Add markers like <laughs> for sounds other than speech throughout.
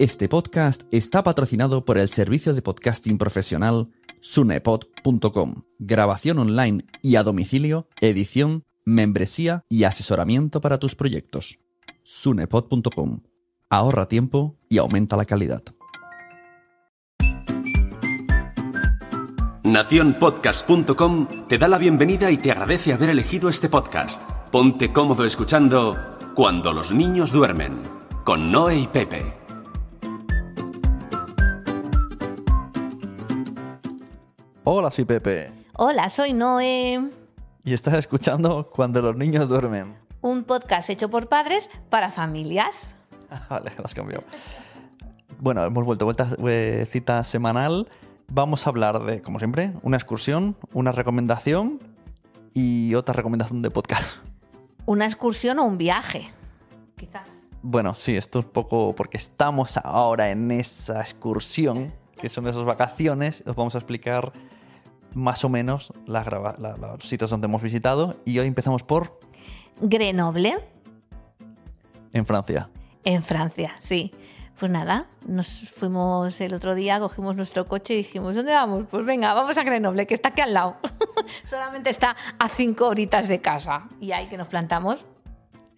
Este podcast está patrocinado por el servicio de podcasting profesional sunepod.com. Grabación online y a domicilio, edición, membresía y asesoramiento para tus proyectos. sunepod.com. Ahorra tiempo y aumenta la calidad. Naciónpodcast.com te da la bienvenida y te agradece haber elegido este podcast. Ponte cómodo escuchando Cuando los niños duermen, con Noé y Pepe. Hola, soy Pepe. Hola, soy Noé. Y estás escuchando Cuando los niños duermen. Un podcast hecho por padres para familias. <laughs> vale, lo has cambiado. Bueno, hemos vuelto, vuelta eh, cita semanal. Vamos a hablar de, como siempre, una excursión, una recomendación y otra recomendación de podcast. Una excursión o un viaje, quizás. Bueno, sí, esto es un poco porque estamos ahora en esa excursión, que son esas vacaciones. Os vamos a explicar más o menos las la- los sitios donde hemos visitado. Y hoy empezamos por Grenoble, en Francia. en Francia, sí. Pues nada, nos fuimos el otro día, cogimos nuestro coche y dijimos, ¿dónde vamos? Pues venga, vamos a Grenoble, que está aquí al lado. <laughs> Solamente está a cinco horitas de casa. Y ahí que nos plantamos.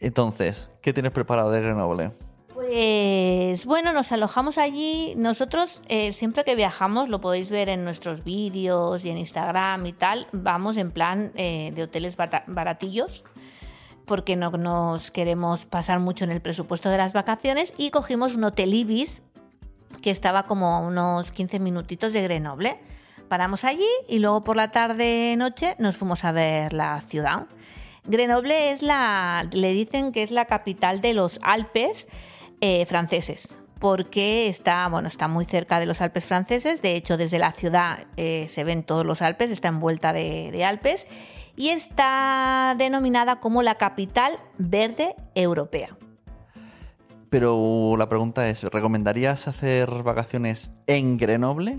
Entonces, ¿qué tienes preparado de Grenoble? Pues bueno, nos alojamos allí. Nosotros eh, siempre que viajamos, lo podéis ver en nuestros vídeos y en Instagram y tal, vamos en plan eh, de hoteles baratillos porque no nos queremos pasar mucho en el presupuesto de las vacaciones y cogimos un hotel Ibis que estaba como a unos 15 minutitos de Grenoble. Paramos allí y luego por la tarde noche nos fuimos a ver la ciudad. Grenoble es la, le dicen que es la capital de los Alpes eh, franceses, porque está, bueno, está muy cerca de los Alpes franceses. De hecho, desde la ciudad eh, se ven todos los Alpes, está envuelta de, Alpes y está denominada como la capital verde europea. Pero la pregunta es, ¿recomendarías hacer vacaciones en Grenoble?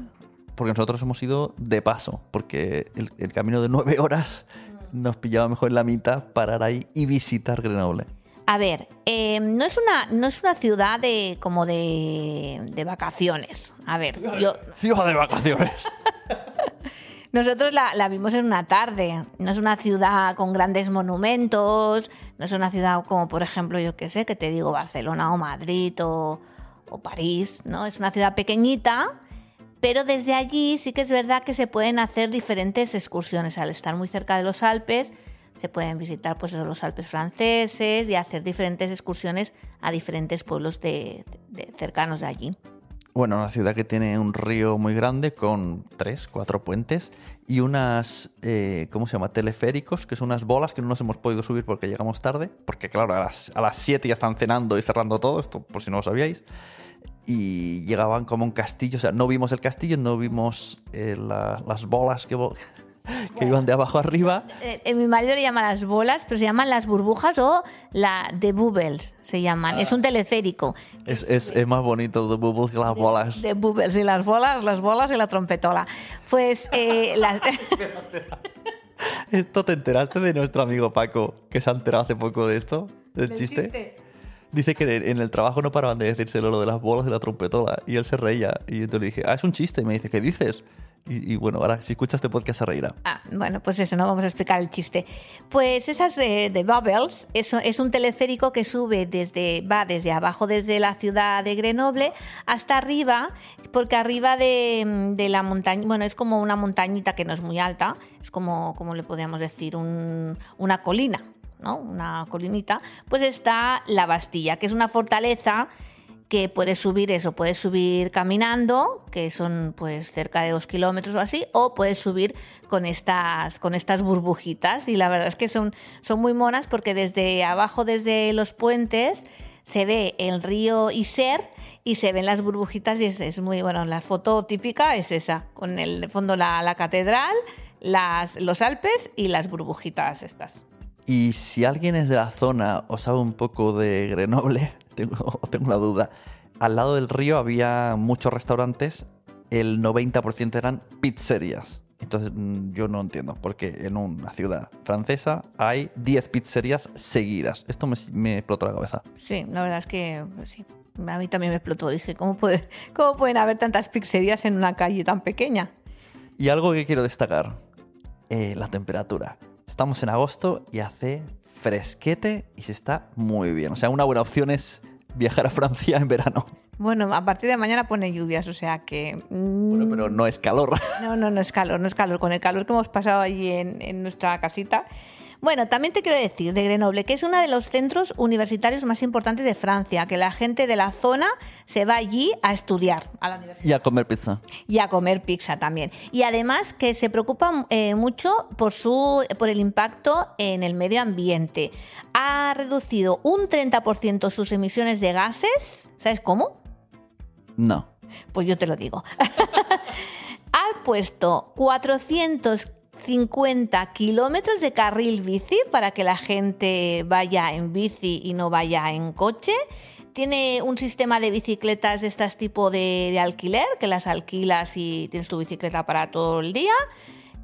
Porque nosotros hemos ido de paso, porque el camino de nueve horas nos pillaba mejor en la mitad parar ahí y visitar Grenoble. A ver, eh, no, es una, no es una ciudad de como de, de vacaciones. A ver, yo, Ciudad de vacaciones. <laughs> nosotros la, la vimos en una tarde. No es una ciudad con grandes monumentos, no es una ciudad como, por ejemplo, yo qué sé, que te digo, Barcelona o Madrid o, o París, ¿no? Es una ciudad pequeñita, pero desde allí sí que es verdad que se pueden hacer diferentes excursiones. Al estar muy cerca de los Alpes, se pueden visitar pues, los Alpes franceses y hacer diferentes excursiones a diferentes pueblos de, cercanos de allí. Bueno, una ciudad que tiene un río muy grande con tres, cuatro puentes y unas, eh, ¿cómo se llama? Teleféricos, que son unas bolas que no nos hemos podido subir porque llegamos tarde, porque claro, a las, a las 7 ya están cenando y cerrando todo, esto por si no lo sabíais. Y llegaban como un castillo, o sea, no vimos el castillo, no vimos eh, la- las bolas que, que iban de abajo arriba. Eh, eh, mi marido le llama las bolas, pero se llaman las burbujas o la de bubbles, se llaman. Es un teleférico. Es, es, es más bonito de bubbles que las bolas. De bubbles y las bolas, las bolas y la trompetola. Pues eh, las... <laughs> ¿Esto te enteraste de nuestro amigo Paco, que se ha enterado hace poco de esto? ¿Del chiste? Dice que en el trabajo no paraban de decírselo lo de las bolas y la trompetola. Y él se reía. Y yo le dije, ah, es un chiste. Y me dice, ¿qué dices? Y, bueno, ahora si escuchas este podcast se reirá. Ah, bueno, pues eso, no vamos a explicar el chiste. Pues esas eh, de Bubbles, eso es un teleférico que sube desde, va desde abajo, desde la ciudad de Grenoble, hasta arriba, porque arriba de, de la montaña, bueno, es como una montañita que no es muy alta, es como, como le podríamos decir, un- una colina, ¿no? Una colinita, pues está la Bastilla, que es una fortaleza que puedes subir eso, puedes subir caminando, que son pues cerca de dos kilómetros o así, o puedes subir con estas, con estas burbujitas. Y la verdad es que son, son muy monas porque desde abajo, desde los puentes, se ve el río Iser y se ven las burbujitas y es, es muy bueno. La foto típica es esa, con el fondo la, la catedral, las, los Alpes y las burbujitas estas. Y si alguien es de la zona o sabe un poco de Grenoble, <laughs> tengo, tengo una duda. Al lado del río había muchos restaurantes, el 90% eran pizzerías. Entonces mm, yo no entiendo, porque en una ciudad francesa hay 10 pizzerías seguidas. Esto me, me explotó la cabeza. Sí, la verdad es que pues sí. A mí también me explotó. Dije, ¿cómo, puede, ¿cómo pueden haber tantas pizzerías en una calle tan pequeña? Y algo que quiero destacar, eh, la temperatura. Estamos en agosto y hace fresquete y se está muy bien. O sea, una buena opción es viajar a Francia en verano. Bueno, a partir de mañana pone lluvias, o sea que... mm, Bueno, pero no es calor. No, no, no es calor, no es calor. Con el calor que hemos pasado allí en, en nuestra casita. Bueno, también te quiero decir de Grenoble que es uno de los centros universitarios más importantes de Francia, que la gente de la zona se va allí a estudiar a la universidad Y a comer pizza. y a comer pizza también. Y además que se preocupa eh, mucho por, su, por el impacto en el medio ambiente. Ha reducido un 30% sus emisiones de gases. ¿Sabes cómo? No. Pues yo te lo digo. <laughs> ha puesto 450 kilómetros de carril bici para que la gente vaya en bici y no vaya en coche. Tiene un sistema de bicicletas de estas tipo de, de alquiler, que las alquilas y tienes tu bicicleta para todo el día.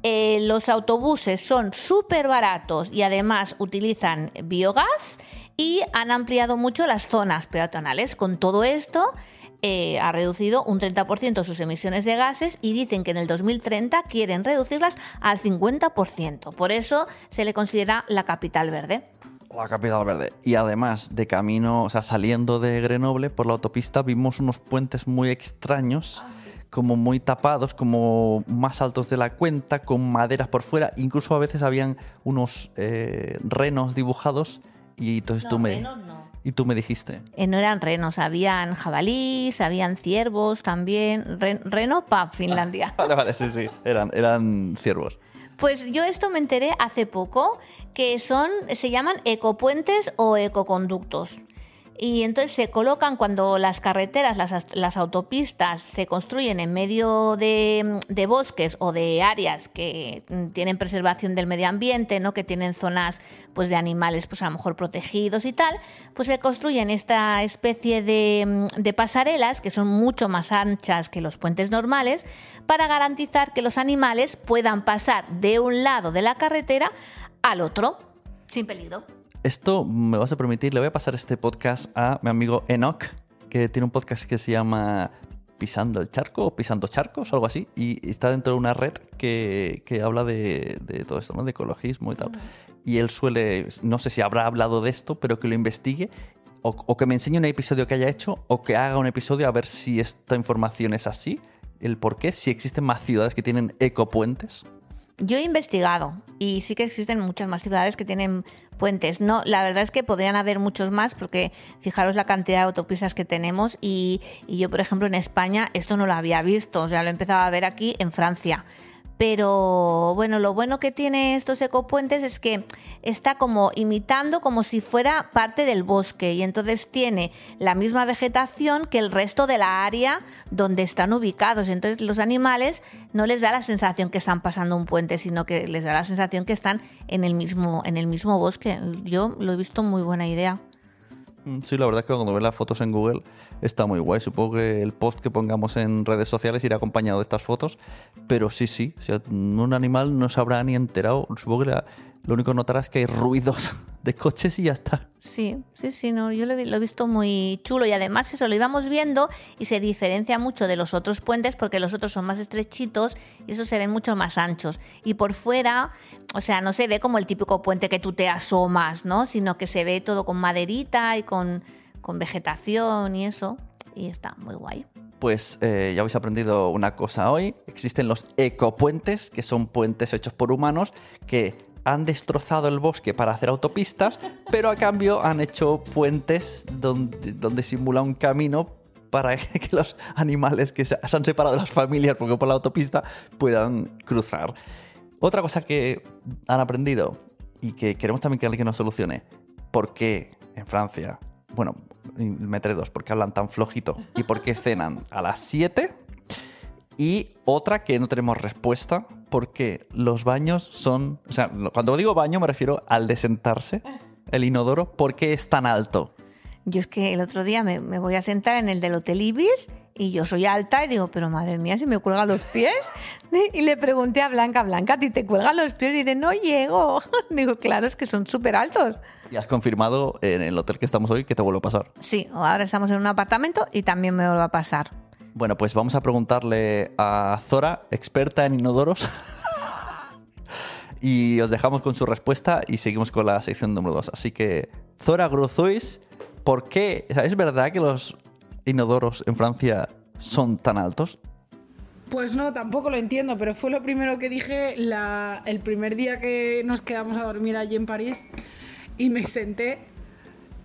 Eh, los autobuses son súper baratos y además utilizan biogás y han ampliado mucho las zonas peatonales. Con todo esto, eh, ha reducido un 30% sus emisiones de gases y dicen que en el 2030 quieren reducirlas al 50%. Por eso se le considera la capital verde. La capital verde. Y además, de camino, o sea, saliendo de Grenoble por la autopista, vimos unos puentes muy extraños, como muy tapados, como más altos de la cuenta, con maderas por fuera. Incluso a veces habían unos eh, renos dibujados. Y entonces tú me. Y tú me dijiste. Eh, no eran renos, habían jabalís, habían ciervos también. Ren- reno para <laughs> Finlandia. Vale, vale, sí, sí. Eran, eran ciervos. Pues yo esto me enteré hace poco que son, se llaman ecopuentes o ecoconductos. Y entonces se colocan cuando las carreteras, las, as- las autopistas se construyen en medio de, de bosques o de áreas que mm, tienen preservación del medio ambiente, ¿no? que tienen zonas pues, de animales pues, a lo mejor protegidos y tal, pues se construyen esta especie de, mm, de pasarelas que son mucho más anchas que los puentes normales para garantizar que los animales puedan pasar de un lado de la carretera al otro sin peligro. Esto me vas a permitir, le voy a pasar este podcast a mi amigo Enoch, que tiene un podcast que se llama Pisando el Charco o Pisando Charcos algo así, y está dentro de una red que, que habla de, de todo esto, ¿no? de ecologismo y tal. Y él suele, no sé si habrá hablado de esto, pero que lo investigue o, o que me enseñe un episodio que haya hecho o que haga un episodio a ver si esta información es así, el por qué, si existen más ciudades que tienen ecopuentes. Yo he investigado y sí que existen muchas más ciudades que tienen puentes. No, la verdad es que podrían haber muchos más porque fijaros la cantidad de autopistas que tenemos y, y yo, por ejemplo, en España esto no lo había visto, o sea, lo empezaba a ver aquí en Francia. Pero bueno, lo bueno que tiene estos ecopuentes es que está como imitando como si fuera parte del bosque y entonces tiene la misma vegetación que el resto de la área donde están ubicados. Entonces los animales no les da la sensación que están pasando un puente, sino que les da la sensación que están en el mismo, en el mismo bosque. Yo lo he visto muy buena idea. Mm, Sí, la verdad es que cuando ves las fotos en Google está muy guay. Supongo que el post que pongamos en redes sociales irá acompañado de estas fotos. Pero sí, sí, o sea, un animal no se habrá ni enterado. Supongo que lo único que notará es que hay ruidos <laughs> de coches y ya está. Sí, sí, sí, no, yo lo, he vi- lo he visto muy chulo y además eso lo íbamos viendo y se diferencia mucho de los otros puentes porque los otros son más estrechitos y esos se ven mucho más anchos. Y por fuera, o sea, no se ve como el típico puente que tú te asomas, ¿no? Sino que se ve todo con maderita y con, con vegetación y eso. Y está muy guay. Pues eh, ya habéis aprendido una cosa hoy. Existen los ecopuentes, que son puentes hechos por humanos que han destrozado el bosque para hacer autopistas, pero a cambio han hecho puentes donde, simula un camino para <laughs> que los animales que se han separado de las familias porque por la autopista puedan cruzar. Otra cosa que han aprendido y que queremos también que alguien nos solucione, ¿por qué en Francia, bueno, meteré dos, por qué hablan tan flojito y por qué cenan a las 7? Y otra que no tenemos respuesta, porque los baños son, o sea, cuando digo baño me refiero al de sentarse, el inodoro, ¿por qué es tan alto? Yo es que el otro día me, me voy a sentar en el del Hotel Ibis Y yo soy alta y digo, pero madre mía, si me cuelgan los pies. <laughs> Y le pregunté a Blanca, Blanca, ¿a ti te cuelgan los pies? Y dice, no llego. <laughs> Digo, claro, es que son súper altos. Y has confirmado en el hotel que estamos hoy que te vuelve a pasar. Sí, ahora estamos en un apartamento y también me vuelve a pasar. Bueno, pues vamos a preguntarle a Zora, experta en inodoros. y os dejamos con su respuesta y seguimos con la sección número 2. Así que, Zora Gruzois, ¿por qué? ¿Es verdad que los inodoros en Francia son tan altos? Pues no, tampoco lo entiendo, pero fue lo primero que dije el primer día que nos quedamos a dormir allí en París y me senté.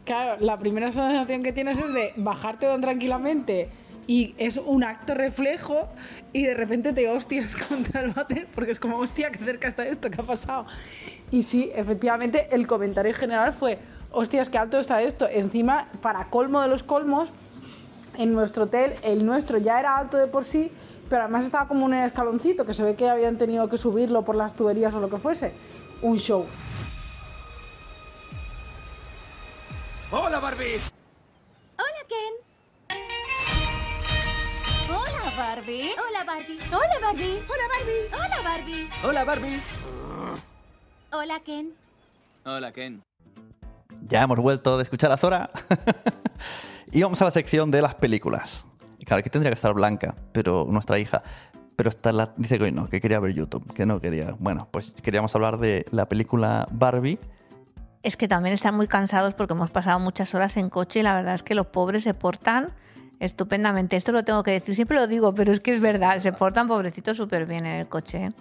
Claro, la primera sensación que tienes es de bajarte tan tranquilamente y es un acto reflejo y de repente te hostias <laughs> contra el váter porque es como, hostia, qué cerca está esto, ¿qué ha pasado? Y sí, efectivamente, el comentario general fue, hostias, qué alto está esto. Encima, para colmo de los colmos, en nuestro hotel, el nuestro ya era alto de por sí, pero además estaba como un escaloncito que se ve que habían tenido que subirlo por las tuberías o lo que fuese. Un show. ¡Hola, Barbie! Barbie. Hola, Barbie. Hola, Barbie. Hola, Barbie. Hola, Barbie. ¡Hola, Barbie! Hola, Ken. Hola, Ken. Ya hemos vuelto de escuchar a Zora. <laughs> y vamos a la sección de las películas. Claro, aquí tendría que estar Blanca, pero nuestra hija. Pero está la, dice que hoy no, que quería ver YouTube, que no quería. Bueno, pues queríamos hablar de la película Barbie. Es que también están muy cansados porque hemos pasado muchas horas en coche y la verdad es que los pobres se portan estupendamente. Esto lo tengo que decir, siempre lo digo, pero es que es verdad, se portan pobrecitos súper bien en el coche. ¿eh?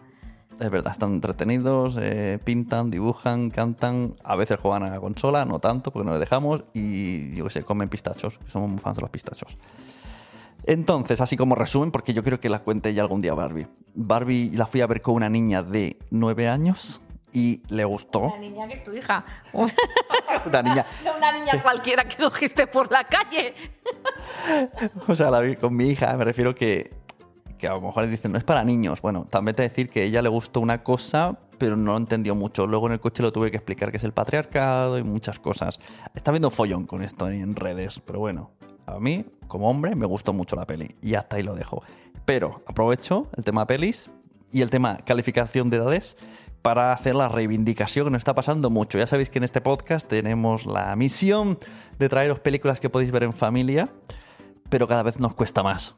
Es verdad, están entretenidos, eh, pintan, dibujan, cantan. A veces juegan a la consola, no tanto, porque no les dejamos. Y yo qué sé, comen pistachos. que Somos muy fans de los pistachos. Entonces, así como resumen, porque yo creo que la cuente ya algún día Barbie. Barbie la fui a ver con una niña de 9 años y le gustó. Una niña que es tu hija. <laughs> Una niña. No una niña cualquiera que cogiste por la calle. <laughs> O sea, la vi con mi hija, me refiero que, que a lo mejor dicen, no es para niños. Bueno, también te decir que a ella le gustó una cosa, pero no lo entendió mucho. Luego en el coche lo tuve que explicar que es el patriarcado y muchas cosas. Está viendo follón con esto en redes, pero bueno, a mí, como hombre, me gustó mucho la peli y hasta ahí lo dejo. Pero aprovecho el tema pelis y el tema calificación de edades para hacer la reivindicación que nos está pasando mucho. Ya sabéis que en este podcast tenemos la misión de traeros películas que podéis ver en familia, pero cada vez nos cuesta más.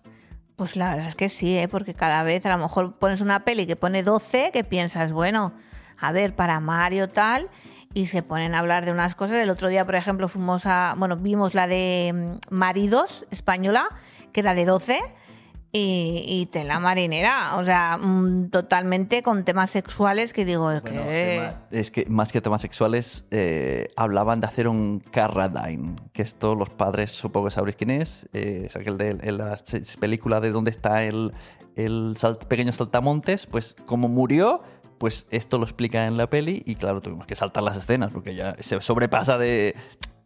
Pues la verdad es que sí, ¿eh? porque cada vez a lo mejor pones una peli que pone 12, que piensas, bueno, a ver, para Mario tal, y se ponen a hablar de unas cosas. El otro día, por ejemplo, fuimos a, bueno, vimos la de mm, Maridos española, que era de 12, y, y tela marinera, o sea, mm, totalmente con temas sexuales que digo, es Bueno, que... tema- es que más que temas sexuales, eh, hablaban de hacer un Carradine, que esto los padres supongo que sabréis quién es, eh, es aquel de el- la película de donde está el, el salt- pequeño saltamontes, pues como murió, pues esto lo explica en la peli y claro, tuvimos que saltar las escenas porque ya se sobrepasa de,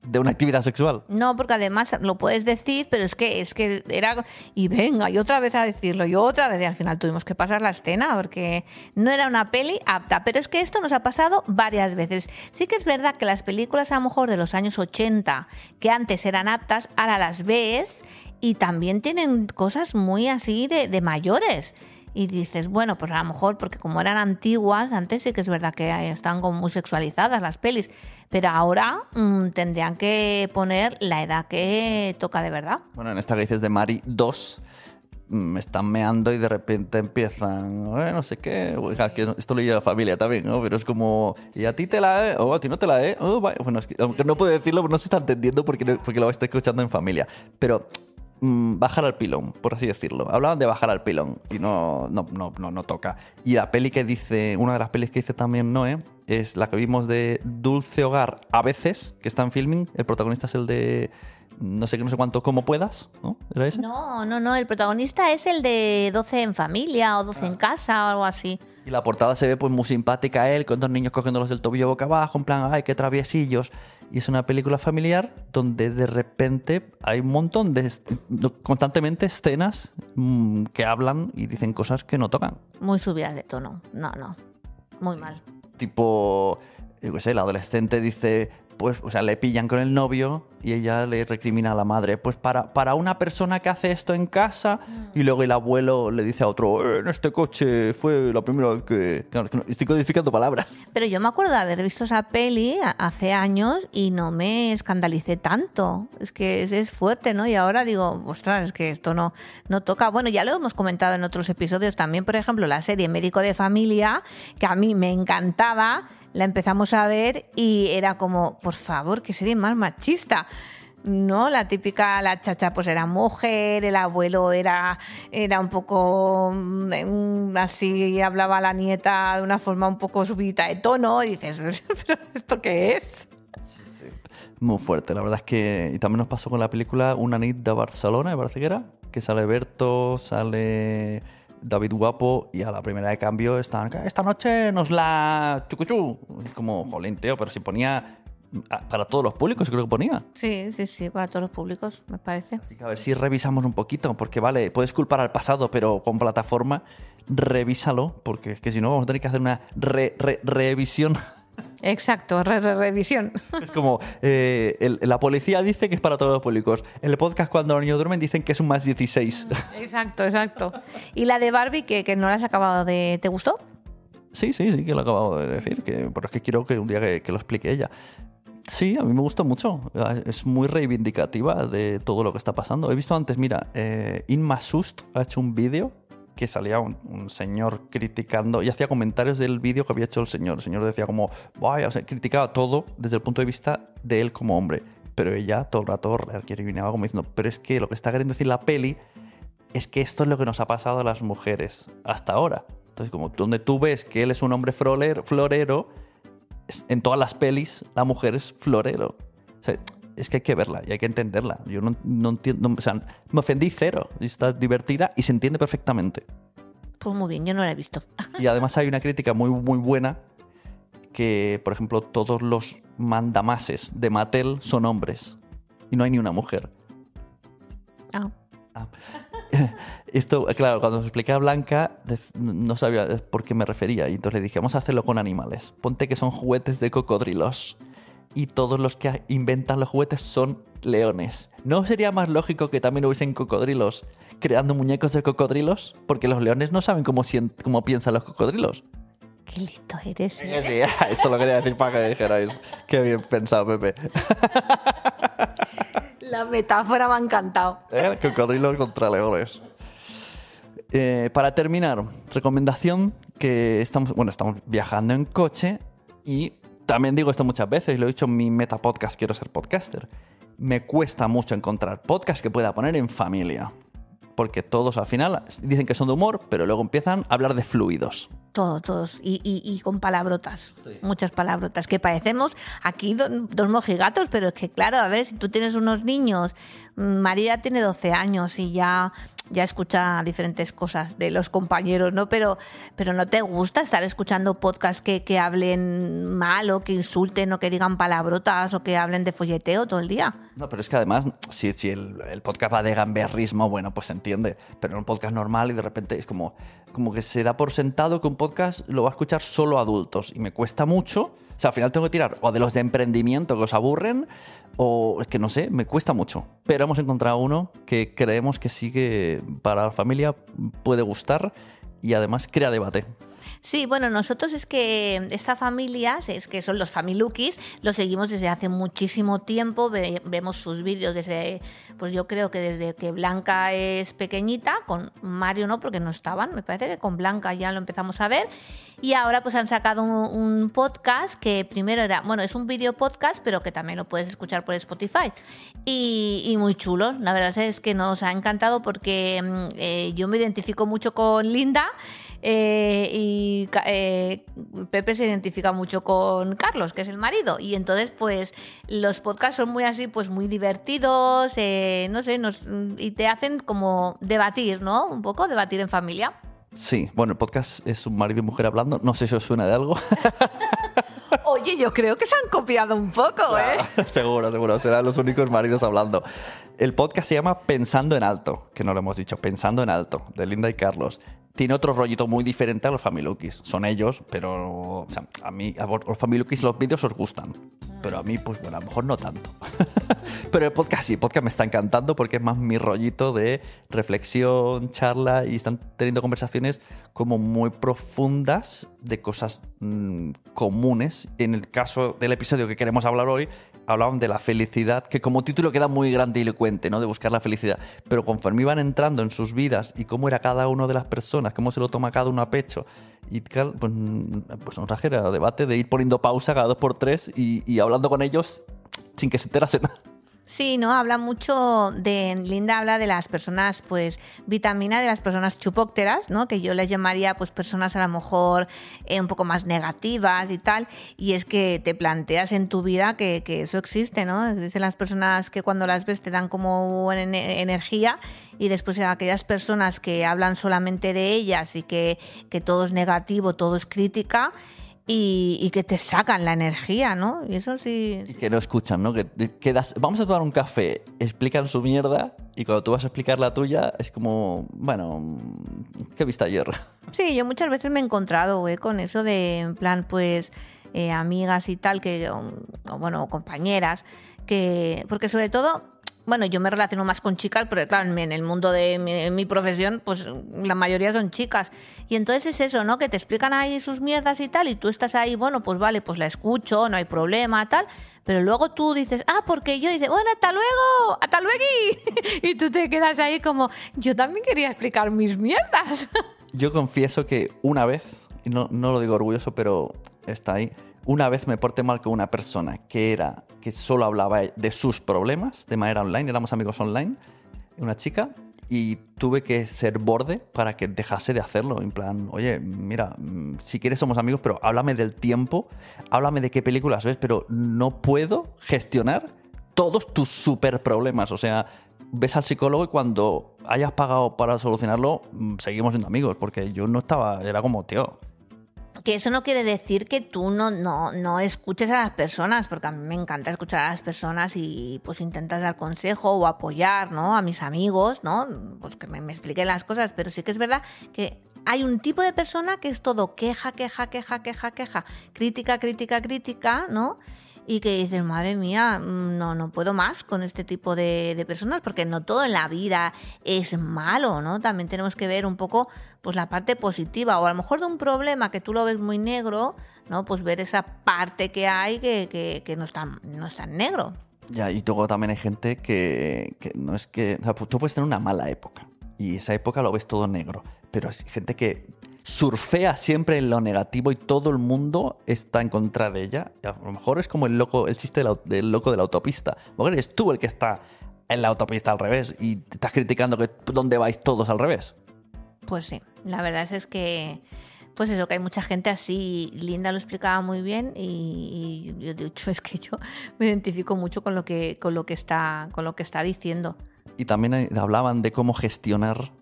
de una actividad sexual. No, porque además lo puedes decir, pero es que es que era y venga y otra vez a decirlo y otra vez y al final tuvimos que pasar la escena porque no era una peli apta, pero es que esto nos ha pasado varias veces. Sí que es verdad que las películas a lo mejor de los años 80 que antes eran aptas, ahora las ves y también tienen cosas muy así de, de mayores. Y dices, bueno, pues a lo mejor porque como eran antiguas, antes sí que es verdad que están como muy sexualizadas las pelis, pero ahora mm, tendrían que poner la edad que toca de verdad. Bueno, en esta que dices de Mari 2, mm, me están meando y de repente empiezan, "Eh, no sé qué. Esto lo lleva la familia también, ¿no? Pero es como, ¿y a ti te la he? ¿O a ti no te la he? Oh. Bueno, es que, aunque no puedo decirlo, no se está entendiendo porque, porque lo estoy escuchando en familia. Pero bajar al pilón, por así decirlo. Hablaban de bajar al pilón y no, no, no, no, no toca. Y la peli que dice, una de las pelis que dice también Noé, es la que vimos de Dulce Hogar a veces, que está en filming. El protagonista es el de no sé qué, no sé cuánto, como puedas, ¿no? ¿Era ese? No, no, no, el protagonista es el de 12 en familia o 12 en casa o algo así. Y la portada se ve pues muy simpática él, con dos niños cogiéndolos del tobillo boca abajo, en plan, ay, qué traviesillos. Y es una película familiar donde de repente hay un montón de, constantemente escenas mm, que hablan y dicen cosas que no tocan. Muy subidas de tono. No, no. Muy mal. Tipo, yo qué sé, el adolescente dice, pues, o sea, le pillan con el novio y ella le recrimina a la madre, pues para, para una persona que hace esto en casa y luego el abuelo le dice a otro, "Eh, en este coche fue la primera vez que... Claro, estoy codificando palabras. Pero yo me acuerdo de haber visto esa peli hace años y no me escandalicé tanto. Es que es, es fuerte, ¿no? Y ahora digo, ostras, es que esto no, no toca. Bueno, ya lo hemos comentado en otros episodios también, por ejemplo, la serie Médico de Familia, que a mí me encantaba, la empezamos a ver y era como, por favor, qué serie más machista. No, la típica, la chacha pues era mujer, el abuelo era, era un poco mm, así, hablaba la nieta de una forma un poco subida de tono, y dices, ¿pero esto qué es? Muy fuerte, la verdad es que... Y también nos pasó con la película Una nit de Barcelona, me parece que era, que sale Berto, sale David Guapo y a la primera de cambio están, esta noche nos la chucuchú. Como, jolín, tío, pero si ponía para todos los públicos, creo que ponía. Sí, sí, sí, para todos los públicos, me parece. Así que a ver si revisamos un poquito, porque vale, puedes culpar al pasado, pero con plataforma, revísalo, porque es que si no vamos a tener que hacer una re- re- revisión. Exacto, re- re- revisión. <laughs> Es como, eh, el- la policía dice que es para todos los públicos. En el podcast cuando los niños duermen dicen que es un más 16. <laughs> Exacto, exacto. Y la de Barbie, que, que no la has acabado de... ¿Te gustó? Sí, sí, sí, que lo acabo de decir, que, pero es que quiero que un día que, que lo explique ella. Sí, a mí me gusta mucho. Es muy reivindicativa de todo lo que está pasando. He visto antes, mira, eh, Inma Sust ha hecho un vídeo que salía un, señor criticando y hacía comentarios del vídeo que había hecho el señor. El señor decía como, vaya, o sea, criticaba todo desde el punto de vista de él como hombre. Pero ella todo el rato recriminaba como diciendo, pero es que lo que está queriendo decir la peli es que esto es lo que nos ha pasado a las mujeres hasta ahora. Entonces, como donde tú ves que él es un hombre florero, en todas las pelis la mujer es florero. Es que hay que verla y hay que entenderla. Yo no, no entiendo, no- o sea, me ofendí cero. Y está divertida y se entiende perfectamente. Pues muy bien, yo no la he visto. Y además hay una crítica muy, muy buena que, por ejemplo, todos los mandamases de Mattel son hombres y no hay ni una mujer. Ah. Ah. <laughs> Esto, claro, cuando se expliqué a Blanca, no sabía por qué me refería. Y entonces le dije, vamos a hacerlo con animales. Ponte que son juguetes de cocodrilos. Y todos los que inventan los juguetes son leones. ¿No sería más lógico que también hubiesen cocodrilos creando muñecos de cocodrilos? Porque los leones no saben cómo, cómo piensan los cocodrilos. Qué listo eres. ¿eh? Sí, <laughs> esto lo quería decir para que dijerais. Qué bien pensado, Pepe. La metáfora me ha encantado. ¿Eh? Cocodrilos contra leones. Eh, para terminar, recomendación que estamos, bueno, estamos viajando en coche y también digo esto muchas veces, lo he dicho en mi meta podcast, quiero ser podcaster. Me cuesta mucho encontrar podcast que pueda poner en familia. Porque todos al final dicen que son de humor, pero luego empiezan a hablar de fluidos. Todos, todos. Y, y- y con palabrotas. Muchas palabrotas. Que parecemos aquí do- dos mojigatos, pero es que, claro, a ver, si tú tienes unos niños. mm, María tiene 12 años y ya, ya escucha diferentes cosas de los compañeros, ¿no? Pero, pero no te gusta estar escuchando podcasts que, que hablen mal o que insulten o que digan palabrotas o que hablen de folleteo todo el día. No, pero es que además, si, si el, podcast va de gamberrismo, bueno, pues se entiende. Pero en un podcast normal y de repente es como, como que se da por sentado que un podcast lo va a escuchar solo adultos. Y me cuesta mucho. Sea, al final tengo que tirar o de los de emprendimiento que os aburren, o es que no sé, me cuesta mucho. Pero hemos encontrado uno que creemos que sí que para la familia puede gustar y además crea debate. Sí, bueno, nosotros es que esta familia, es que son los Familukis, los seguimos desde hace muchísimo tiempo, ve- vemos sus vídeos desde, pues yo creo que desde que Blanca es pequeñita, con Mario no, porque no estaban, me parece que con Blanca ya lo empezamos a ver, y ahora pues han sacado un, podcast que primero era, bueno, es un video podcast, pero que también lo puedes escuchar por Spotify, y, y muy chulo, la verdad es que nos ha encantado porque mm, eh, yo me identifico mucho con Linda, eh, y eh, Pepe se identifica mucho con Carlos, que es el marido. Y entonces, pues, los podcasts son muy así, pues muy divertidos, eh, no sé, nos- y te hacen como debatir, ¿no? Un poco, debatir en familia. Sí, bueno, el podcast es un marido y mujer hablando. No sé si os suena de algo. <laughs> Oye, yo creo que se han copiado un poco, ¿eh? <laughs> seguro, seguro. Serán los únicos maridos hablando. El podcast se llama Pensando en Alto, que no lo hemos dicho, Pensando en Alto, de Linda y Carlos. Tiene otro rollito muy diferente a los Familukis. Son ellos, pero o sea, a mí, a los Familukis los vídeos os gustan. Pero a mí, pues bueno, a lo mejor no tanto. <laughs> pero el podcast sí, el podcast me está encantando porque es más mi rollito de reflexión, charla y están teniendo conversaciones como muy profundas de cosas mm, comunes. En el caso del episodio que queremos hablar hoy, hablaban de la felicidad, que como título queda muy grandilocuente, ¿no? De buscar la felicidad. Pero conforme iban entrando en sus vidas y cómo era cada una de las personas, cómo se lo toma cada uno a pecho, y pues, pues nos trajera debate de ir poniendo pausa cada dos por tres y, y hablando con ellos sin que se enterasen. Sí, ¿no? Habla mucho de, Linda habla de las personas, pues, vitamina, de las personas chupócteras, ¿no? Que yo les llamaría, pues, personas a lo mejor eh, un poco más negativas y tal. Y es que te planteas en tu vida que, que eso existe, ¿no? Existen las personas que cuando las ves te dan como buena energía y después aquellas personas que hablan solamente de ellas y que, que todo es negativo, todo es crítica y, que te sacan la energía, ¿no? Y eso sí. Y que no escuchan, ¿no? Que quedas, vamos a tomar un café, explican su mierda y cuando tú vas a explicar la tuya es como, bueno, ¿qué viste ayer? Sí, yo muchas veces me he encontrado, güey, con eso de, en plan, pues, eh, amigas y tal, que, bueno, compañeras, que, porque sobre todo bueno, yo me relaciono más con chicas, porque claro, en el mundo de mi, profesión, pues la mayoría son chicas. Y entonces es eso, ¿no? Que te explican ahí sus mierdas y tal, y tú estás ahí, bueno, pues vale, pues la escucho, no hay problema, tal. Pero luego tú dices, ah, porque yo dice, bueno, hasta luego, hasta luego. <laughs> y tú te quedas ahí como, yo también quería explicar mis mierdas. <laughs> yo confieso que una vez, no, no lo digo orgulloso, pero está ahí una vez me porté mal con una persona que era que solo hablaba de sus problemas de manera online, éramos amigos online, una chica, y tuve que ser borde para que dejase de hacerlo. En plan, oye, mira, mm, si quieres somos amigos, pero háblame del tiempo, háblame de qué películas ves, pero no puedo gestionar todos tus super problemas. O sea, ves al psicólogo y cuando hayas pagado para solucionarlo, mm, seguimos siendo amigos, porque yo no estaba, era como, tío, que eso no quiere decir que tú no, no, no, escuches a las personas, porque a mí me encanta escuchar a las personas y pues intentas dar consejo o apoyar, ¿no? A mis amigos, ¿no? Pues que me, me expliquen las cosas, pero sí que es verdad que hay un tipo de persona que es todo queja, queja, queja, queja, queja, crítica, crítica, crítica, ¿no? Y que dices, madre mía, mm, no, no puedo más con este tipo de, personas, porque no todo en la vida es malo, ¿no? También tenemos que ver un poco pues la parte positiva, o a lo mejor de un problema que tú lo ves muy negro, ¿no? Pues ver esa parte que hay que, que, no, es tan, no es tan negro. Ya, y luego también hay gente que, que no es que. Sea, tú puedes tener una mala época y esa época lo ves todo negro, pero hay gente que surfea siempre en lo negativo y todo el mundo está en contra de ella. a lo mejor es como el loco, el chiste del, loco de la autopista. A lo mejor eres tú el que está en la autopista al revés y te estás criticando que dónde vais todos al revés. Pues sí, la verdad es que pues eso, que hay mucha gente así. Linda lo explicaba muy bien y, yo de hecho es que yo me identifico mucho con lo que, con lo que, está, con lo que está diciendo. Y también hablaban de cómo gestionar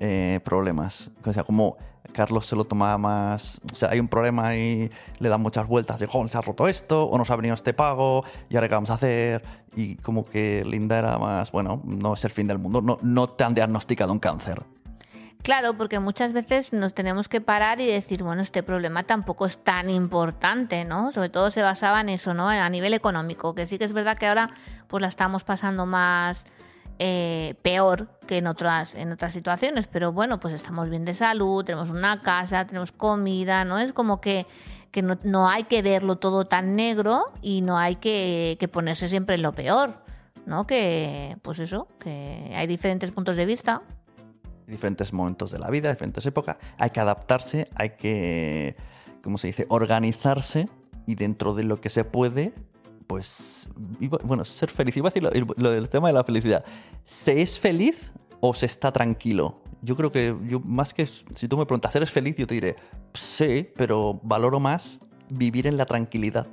eh, problemas. O sea, cómo Carlos se lo tomaba más. O sea, hay un problema y le dan muchas vueltas de, se ha roto esto, o nos ha venido este pago, y ahora qué vamos a hacer. Y como que Linda era más, bueno, no es el fin del mundo, no, no te han diagnosticado un cáncer. Claro, porque muchas veces nos tenemos que parar y decir, bueno, este problema tampoco es tan importante, ¿no? Sobre todo se basaba en eso, ¿no? A nivel económico, que sí que es verdad que ahora pues la estamos pasando más eh, peor que en otras, en otras situaciones. Pero bueno, pues estamos bien de salud, tenemos una casa, tenemos comida, ¿no? Es como que, que no, hay que verlo todo tan negro y no hay que, ponerse siempre en lo peor, ¿no? Que, pues eso, que hay diferentes puntos de vista. Diferentes momentos de la vida, diferentes épocas. Hay que adaptarse, hay que, ¿cómo se dice?, organizarse y dentro de lo que se puede, pues, bueno, ser feliz. Iba a decir lo, del tema de la felicidad. ¿Se es feliz o se está tranquilo? Yo creo que, más que si tú me preguntas, ¿eres feliz? Yo te diré, sí, pero valoro más vivir en la tranquilidad.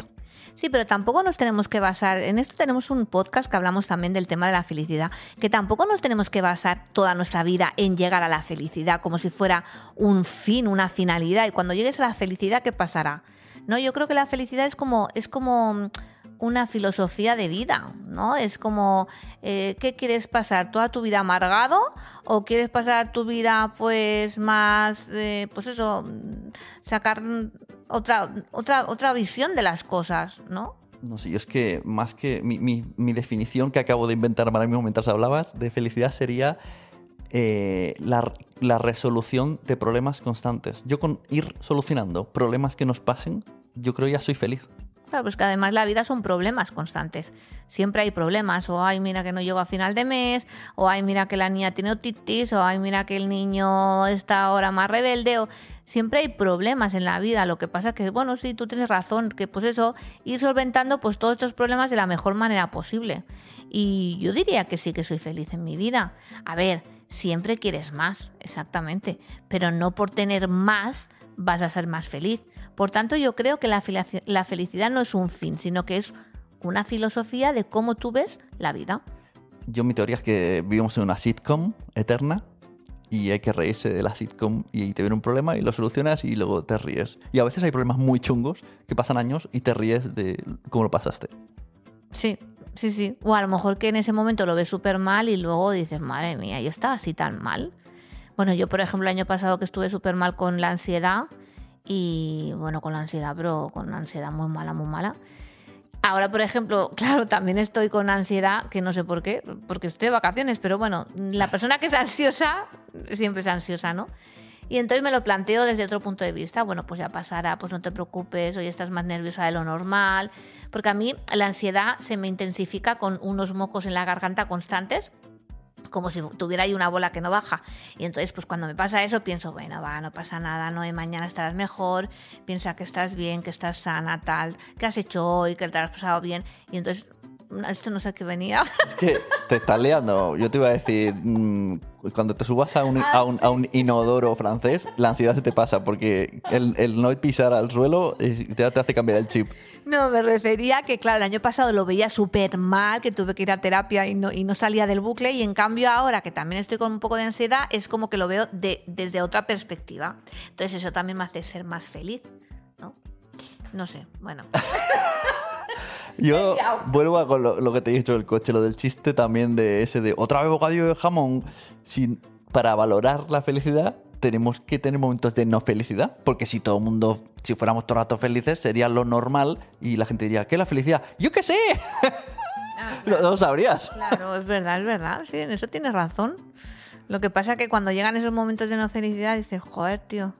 Sí, pero tampoco nos tenemos que basar, en esto tenemos un podcast que hablamos también del tema de la felicidad, que tampoco nos tenemos que basar toda nuestra vida en llegar a la felicidad como si fuera un fin, una finalidad. Y cuando llegues a la felicidad, ¿qué pasará? No, yo creo que la felicidad es como una filosofía de vida, ¿no? Es como, eh, ¿qué quieres pasar? ¿Toda tu vida amargado? ¿O quieres pasar tu vida, pues, más, eh, pues eso, sacar otra, otra, otra visión de las cosas, ¿no? No sé, yo es que más que mi, mi- mi definición que acabo de inventar ahora mismo mientras hablabas de felicidad sería eh, la, la resolución de problemas constantes. Yo con ir solucionando problemas que nos pasen, yo creo ya soy feliz. Claro, pues que además la vida son problemas constantes. Siempre hay problemas. O ay, mira que no llego a final de mes. O ay, mira que la niña tiene otitis. O ay, mira que el niño está ahora más rebelde. O... Siempre hay problemas en la vida. Lo que pasa es que, bueno, sí, tú tienes razón. Que pues eso, ir solventando pues todos estos problemas de la mejor manera posible. Y yo diría que sí que soy feliz en mi vida. A ver, siempre quieres más, exactamente. Pero no por tener más vas a ser más feliz. Por tanto, yo creo que la, felici- la felicidad no es un fin, sino que es una filosofía de cómo tú ves la vida. Yo mi teoría es que vivimos en una sitcom eterna y hay que reírse de la sitcom y te viene un problema y lo solucionas y luego te ríes. Y a veces hay problemas muy chungos que pasan años y te ríes de cómo lo pasaste. Sí, sí, sí. O a lo mejor que en ese momento lo ves súper mal y luego dices, madre mía, yo estaba así tan mal. Bueno, yo, por ejemplo, el año pasado que estuve súper mal con la ansiedad y, bueno, con la ansiedad, pero con ansiedad muy mala, muy mala. Ahora, por ejemplo, <laughs> claro, también estoy con ansiedad, que no sé por qué, porque estoy de vacaciones, pero bueno, la persona que es ansiosa siempre es ansiosa, ¿no? Y entonces me lo planteo desde otro punto de vista. Bueno, pues ya pasará, pues no te preocupes, hoy estás más nerviosa de lo normal. Porque a mí la ansiedad se me intensifica con unos mocos en la garganta constantes, como si tuviera ahí una bola que no baja. Y entonces, pues cuando me pasa eso, pienso, bueno, va, no pasa nada, no, y mañana estarás mejor, piensa que estás bien, que estás sana, tal, que has hecho hoy, que te has pasado bien. Y entonces, esto no sé qué venía. <laughs> Es que te estás liando. Yo te iba a decir, mm, cuando te subas a un, Ah, a un, a un inodoro francés, la ansiedad se te pasa porque el, el no pisar al suelo eh, te, te hace cambiar el chip. No, me refería que, claro, el año pasado lo veía súper mal, que tuve que ir a terapia y no, y no salía del bucle, y en cambio ahora, que también estoy con un poco de ansiedad, es como que lo veo de- desde otra perspectiva. Entonces eso también me hace ser más feliz, ¿no? No sé, bueno. <laughs> Yo vuelvo a con lo, lo que te he dicho del coche, lo del chiste también de ese de otra vez bocadillo de jamón. Sin, para valorar la felicidad tenemos que tener momentos de no felicidad, porque si todo el mundo, si fuéramos todo el rato felices, sería lo normal y la gente diría, ¿qué es la felicidad? ¡Yo qué sé! <laughs> lo, lo sabrías. Claro, es verdad, es verdad. Sí, en eso tienes razón. Lo que pasa es que cuando llegan esos momentos de no felicidad dices, joder, tío,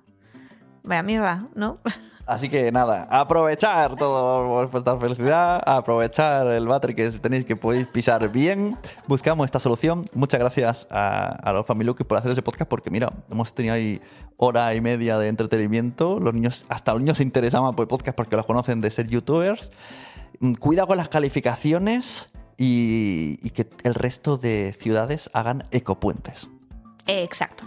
vaya mierda, ¿no? <laughs> Así que nada, aprovechar toda vuestra felicidad, aprovechar el battery que tenéis que podéis pisar bien. Buscamos esta solución. Muchas gracias a, a los Familukis por hacer ese podcast porque mira, hemos tenido ahí hora y media de entretenimiento. Los niños, hasta los niños se interesaban por el podcast porque los conocen de ser youtubers. Mm, Cuida con las calificaciones y, y que el resto de ciudades hagan ecopuentes. Exacto.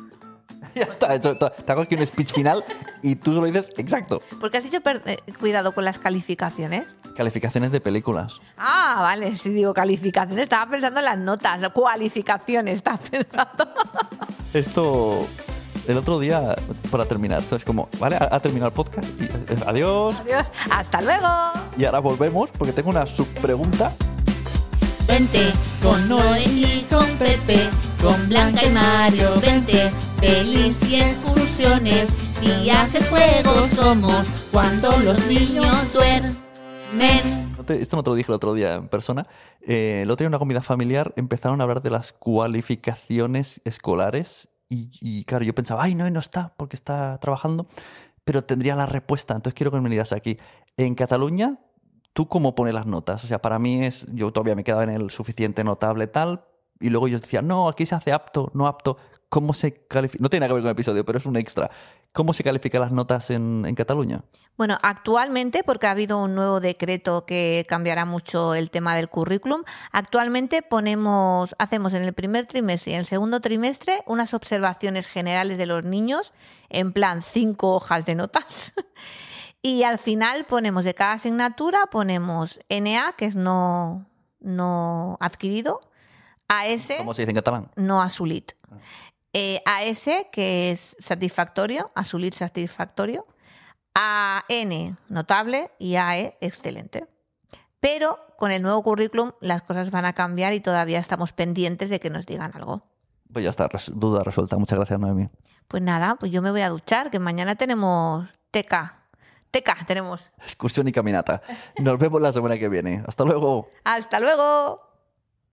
<laughs> ya está, hecho. Te hago aquí un speech final y tú solo dices exacto. Porque has dicho eh, cuidado con las calificaciones. Calificaciones de películas. Ah, vale, si digo calificaciones, estaba pensando en las notas, cualificaciones, estaba <laughs> pensando. Esto, el otro día, para terminar, esto es como, vale, ha, ha terminado el podcast y eh, adiós. Adiós, hasta luego. Y ahora volvemos porque tengo una subpregunta. Vente con Noemi y con Pepe, con Blanca y Mario, vente. Pelis y excursiones, viajes, juegos somos cuando los niños duermen. Esto no te lo dije el otro día en persona. Eh, el otro día en una comida familiar empezaron a hablar de las cualificaciones escolares y, y, claro, yo pensaba, ay, no, no está porque está trabajando, pero tendría la respuesta. Entonces quiero que me digas aquí. En Cataluña, ¿tú cómo pones las notas? O sea, para mí es, yo todavía me quedaba en el suficiente notable tal, y luego yo decía, no, aquí se hace apto, no apto. ¿Cómo se califica? No tiene nada que ver con el episodio, pero es un extra. ¿Cómo se califican las notas en, en Cataluña? Bueno, actualmente, porque ha habido un nuevo decreto que cambiará mucho el tema del currículum, actualmente ponemos, hacemos en el primer trimestre y en el segundo trimestre unas observaciones generales de los niños, en plan cinco hojas de notas. <laughs> Y al final ponemos de cada asignatura, ponemos NA, que es no, no adquirido, AS. ¿Cómo se dice catalán? No asulit. Eh, AS, que es satisfactorio, asulit satisfactorio. AN, notable. Y AE, excelente. Pero con el nuevo currículum las cosas van a cambiar y todavía estamos pendientes de que nos digan algo. Pues ya está, duda resuelta. Muchas gracias, Noemi. Pues nada, pues yo me voy a duchar, que mañana tenemos TK. Teca tenemos. Excursión y caminata. Nos vemos la semana que viene. Hasta luego. Hasta luego.